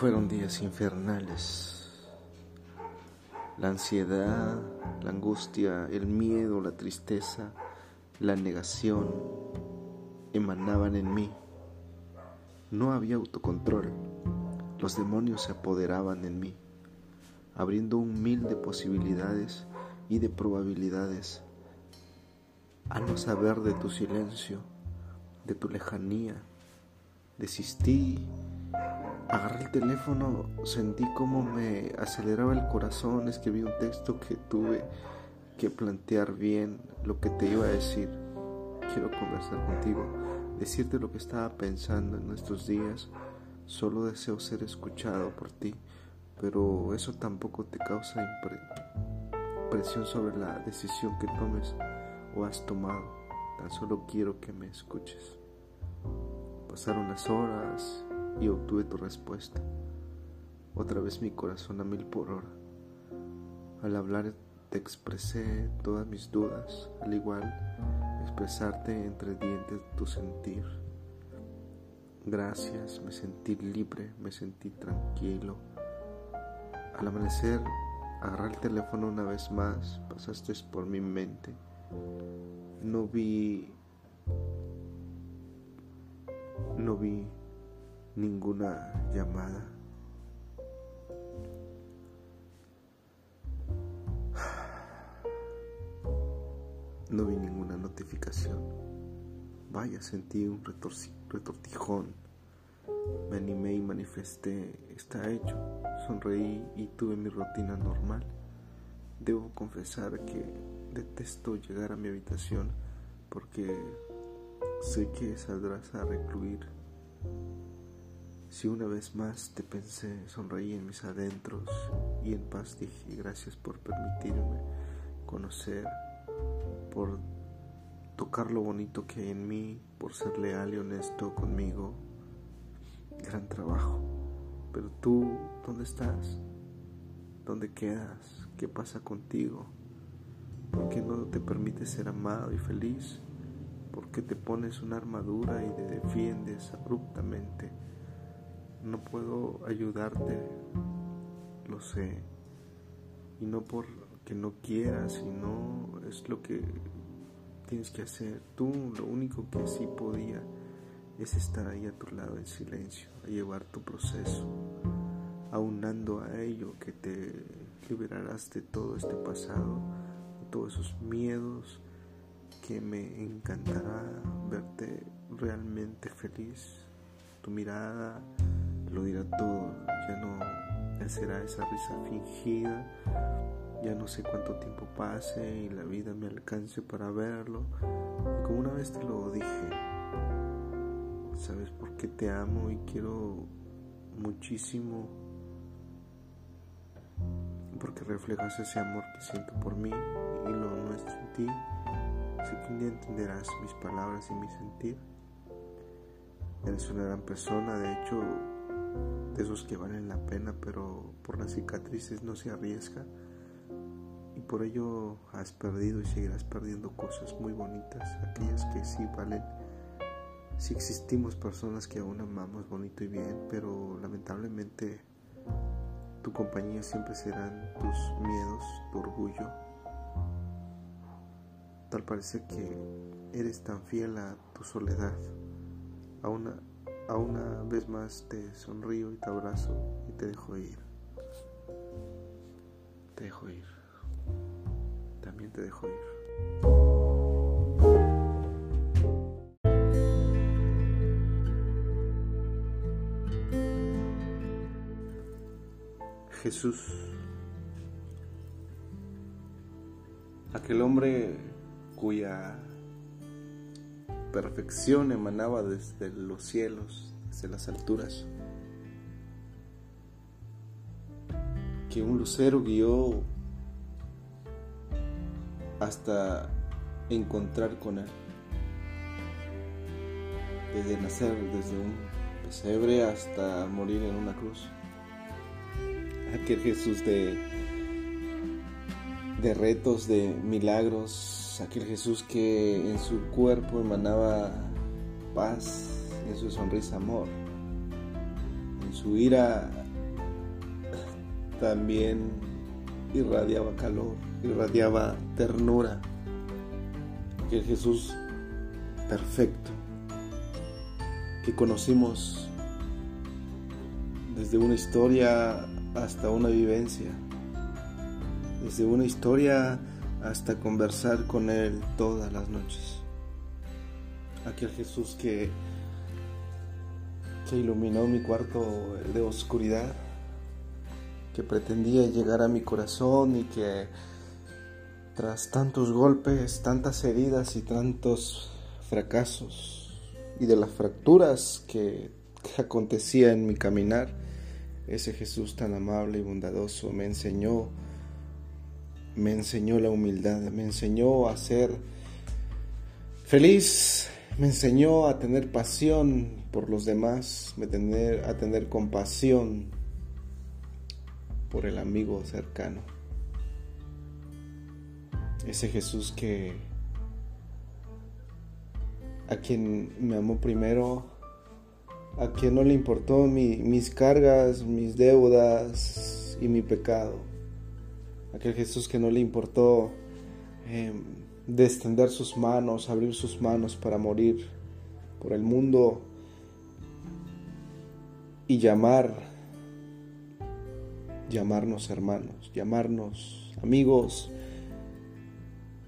Fueron días infernales. La ansiedad, la angustia, el miedo, la tristeza, la negación emanaban en mí. No había autocontrol. Los demonios se apoderaban en mí, abriendo un de posibilidades y de probabilidades. A no saber de tu silencio, de tu lejanía, desistí Agarré el teléfono, sentí como me aceleraba el corazón, escribí un texto que tuve que plantear bien lo que te iba a decir. Quiero conversar contigo, decirte lo que estaba pensando en estos días. Solo deseo ser escuchado por ti, pero eso tampoco te causa presión sobre la decisión que tomes o has tomado. Tan solo quiero que me escuches. Pasaron las horas y obtuve tu respuesta. Otra vez mi corazón a mil por hora. Al hablar te expresé todas mis dudas, al igual expresarte entre dientes tu sentir. Gracias, me sentí libre, me sentí tranquilo. Al amanecer, agarrar el teléfono una vez más, pasaste por mi mente. No vi, no vi ninguna llamada. No vi ninguna notificación. Vaya, sentí un retortijón. Me animé y manifesté, está hecho. Sonreí y tuve mi rutina normal. Debo confesar que detesto llegar a mi habitación porque sé que saldrás a recluir si una vez más te pensé, sonreí en mis adentros y en paz dije gracias por permitirme conocer, por tocar lo bonito que hay en mí, por ser leal y honesto conmigo. Gran trabajo. Pero tú, ¿dónde estás? ¿Dónde quedas? ¿Qué pasa contigo? ¿Por qué no te permites ser amado y feliz? ¿Por qué te pones una armadura y te defiendes abruptamente? No puedo ayudarte, lo sé, y no porque no quieras, sino es lo que tienes que hacer. Tú lo único que sí podía es estar ahí a tu lado en silencio, a llevar tu proceso, aunando a ello que te liberarás de todo este pasado, de todos esos miedos, que me encantará verte realmente feliz, tu mirada lo dirá todo, ya no será esa risa fingida, ya no sé cuánto tiempo pase y la vida me alcance para verlo. Como una vez te lo dije, sabes por qué te amo y quiero muchísimo, porque reflejas ese amor que siento por mí y lo nuestro en ti. Sé que un día entenderás mis palabras y mi sentir. Eres una gran persona, de hecho de esos que valen la pena, pero por las cicatrices no se arriesga. Y por ello has perdido y seguirás perdiendo cosas muy bonitas, aquellas que sí valen. Si existimos personas que aún amamos bonito y bien, pero lamentablemente tu compañía siempre serán tus miedos, tu orgullo. Tal parece que eres tan fiel a tu soledad, a una a una vez más te sonrío y te abrazo y te dejo ir. Te dejo ir. También te dejo ir. Jesús, aquel hombre cuya perfección emanaba desde los cielos, desde las alturas. Que un lucero guió hasta encontrar con Él. Desde nacer, desde un pesebre hasta morir en una cruz. Aquel Jesús de, de retos, de milagros, aquel Jesús que en su cuerpo emanaba paz, en su sonrisa amor, en su ira también irradiaba calor, irradiaba ternura. Aquel Jesús perfecto que conocimos desde una historia hasta una vivencia, desde una historia hasta conversar con Él todas las noches. Aquel Jesús que, iluminó mi cuarto de oscuridad, que pretendía llegar a mi corazón y que tras tantos golpes, tantas heridas y tantos fracasos y de las fracturas que acontecía en mi caminar, ese Jesús tan amable y bondadoso me enseñó, me enseñó la humildad, me enseñó a ser feliz, me enseñó a tener pasión por los demás, tener, a tener compasión por el amigo cercano. Ese Jesús que a quien me amó primero a quien no le importó mis cargas, mis deudas y mi pecado. Aquel Jesús que no le importó eh, extender sus manos, abrir sus manos para morir por el mundo y llamar, llamarnos hermanos, llamarnos amigos,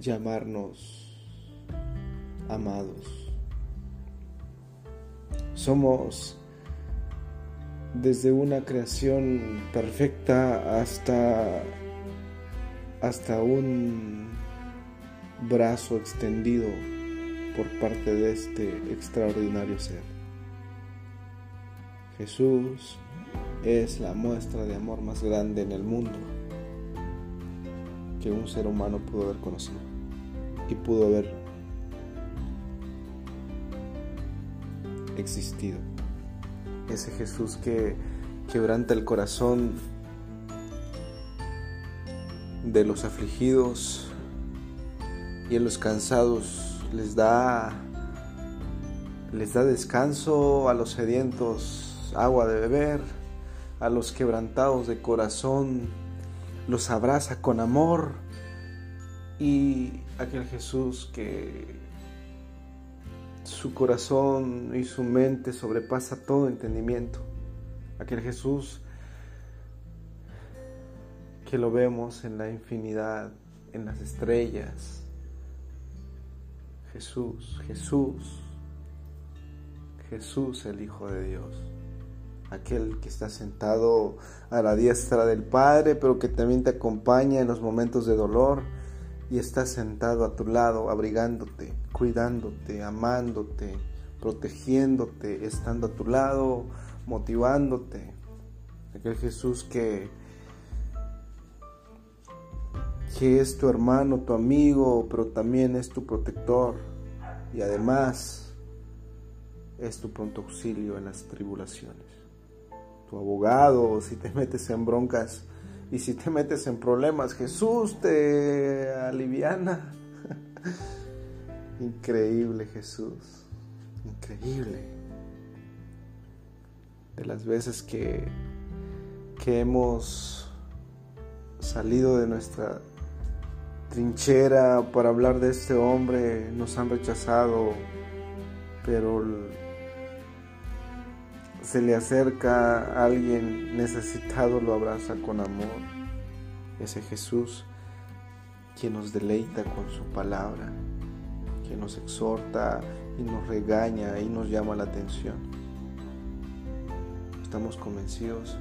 llamarnos amados. Somos desde una creación perfecta hasta, hasta un brazo extendido por parte de este extraordinario ser. Jesús es la muestra de amor más grande en el mundo que un ser humano pudo haber conocido y pudo haber existido. Ese Jesús que quebranta el corazón de los afligidos y a los cansados les da les da descanso a los sedientos agua de beber a los quebrantados de corazón los abraza con amor y aquel Jesús que su corazón y su mente sobrepasa todo entendimiento. Aquel Jesús que lo vemos en la infinidad, en las estrellas. Jesús, Jesús, Jesús el Hijo de Dios. Aquel que está sentado a la diestra del Padre, pero que también te acompaña en los momentos de dolor y está sentado a tu lado, abrigándote, cuidándote, amándote, protegiéndote, estando a tu lado, motivándote. Aquel Jesús que, que es tu hermano, tu amigo, pero también es tu protector y además es tu pronto auxilio en las tribulaciones. Tu abogado, si te metes en broncas, y si te metes en problemas, Jesús te aliviana. Increíble Jesús, increíble. De las veces que, que hemos salido de nuestra trinchera para hablar de este hombre, nos han rechazado, pero se le acerca a alguien necesitado, lo abraza con amor. Ese Jesús quien nos deleita con su palabra, que nos exhorta y nos regaña y nos llama la atención. Estamos convencidos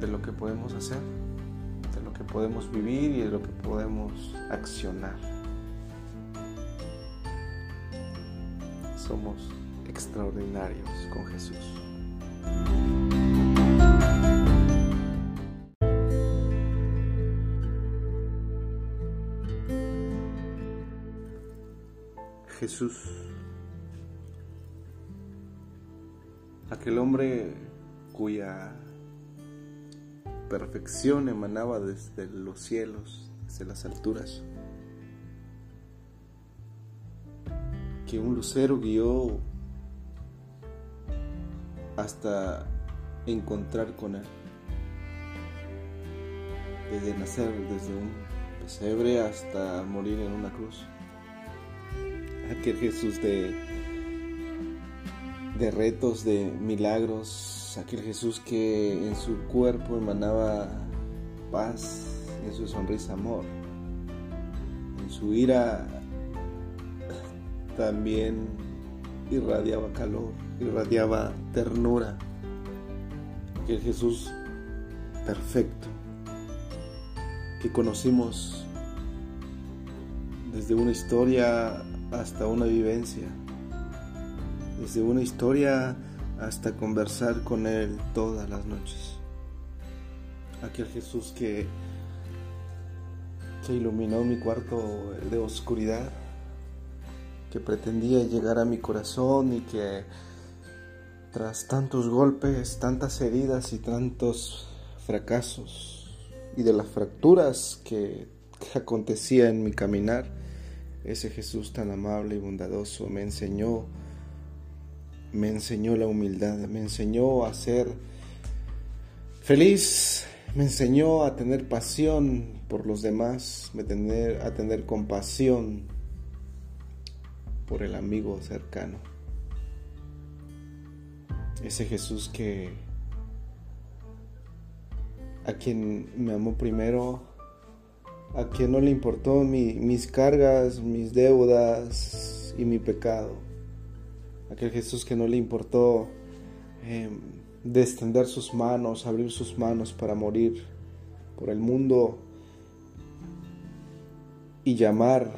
de lo que podemos hacer, que podemos vivir y de lo que podemos accionar. Somos extraordinarios con Jesús. Jesús, aquel hombre cuya perfección emanaba desde los cielos, desde las alturas, que un lucero guió hasta encontrar con Él. desde nacer, desde un pesebre hasta morir en una cruz. Aquel Jesús de, de retos, de milagros, aquel Jesús que en su cuerpo emanaba paz, en su sonrisa amor, en su ira también irradiaba calor, irradiaba ternura. Aquel Jesús perfecto que conocimos desde una historia hasta una vivencia, desde una historia hasta conversar con Él todas las noches. Aquel Jesús que, que iluminó mi cuarto de oscuridad, que pretendía llegar a mi corazón y que tras tantos golpes, tantas heridas y tantos fracasos y de las fracturas que, acontecía en mi caminar, ese Jesús tan amable y bondadoso me enseñó, me enseñó la humildad, me enseñó a ser feliz, me enseñó a tener pasión por los demás, a tener compasión por el amigo cercano. Ese Jesús que a quien me amó primero, a quien no le importó mis cargas, mis deudas y mi pecado. Aquel Jesús que no le importó eh, sus manos, abrir sus manos para morir por el mundo y llamar,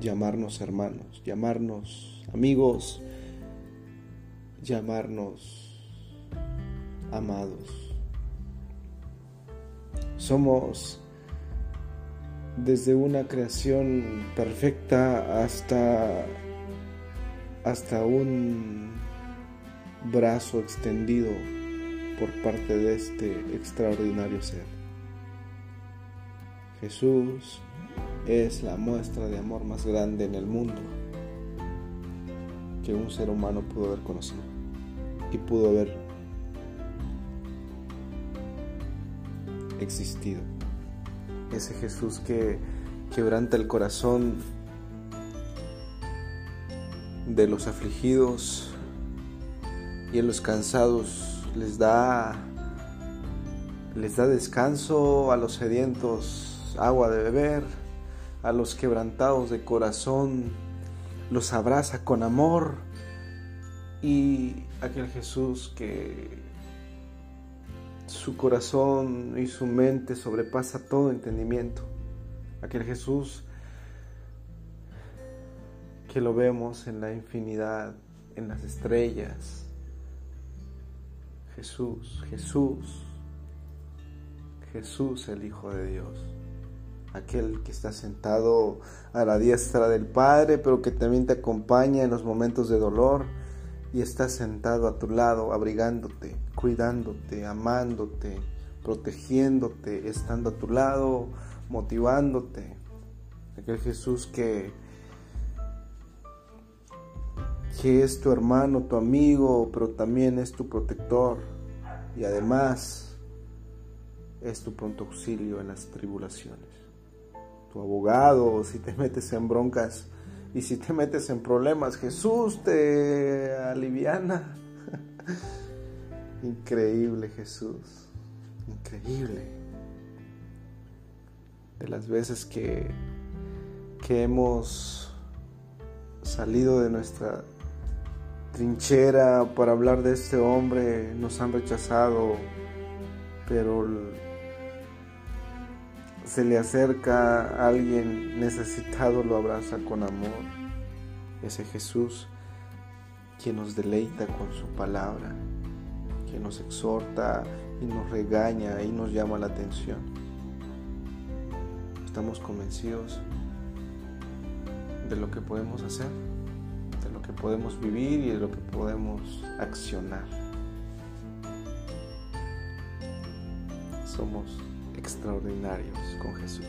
llamarnos hermanos, llamarnos amigos, llamarnos amados. Somos desde una creación perfecta hasta, hasta un brazo extendido por parte de este extraordinario ser. Jesús es la muestra de amor más grande en el mundo que un ser humano pudo haber conocido y pudo haber existido. Ese Jesús que quebranta el corazón de los afligidos y en los cansados les da les da descanso a los sedientos, agua de beber, a los quebrantados de corazón los abraza con amor y aquel Jesús que su corazón y su mente sobrepasa todo entendimiento. Aquel Jesús que lo vemos en la infinidad, en las estrellas. Jesús, Jesús, Jesús el Hijo de Dios. Aquel que está sentado a la diestra del Padre, pero que también te acompaña en los momentos de dolor y está sentado a tu lado, abrigándote, cuidándote, amándote, protegiéndote, estando a tu lado, motivándote. Aquel Jesús que, que es tu hermano, tu amigo, pero también es tu protector y además es tu pronto auxilio en las tribulaciones. Tu abogado, si te metes en broncas, y si te metes en problemas, Jesús te aliviana. Increíble Jesús, increíble. De las veces que, que hemos salido de nuestra trinchera para hablar de este hombre, nos han rechazado, pero se le acerca a alguien necesitado, lo abraza con amor. Ese Jesús quien nos deleita con su palabra, que nos exhorta y nos regaña y nos llama la atención. Estamos convencidos de lo que podemos hacer, que podemos vivir y de lo que podemos accionar. Somos extraordinarios con Jesús.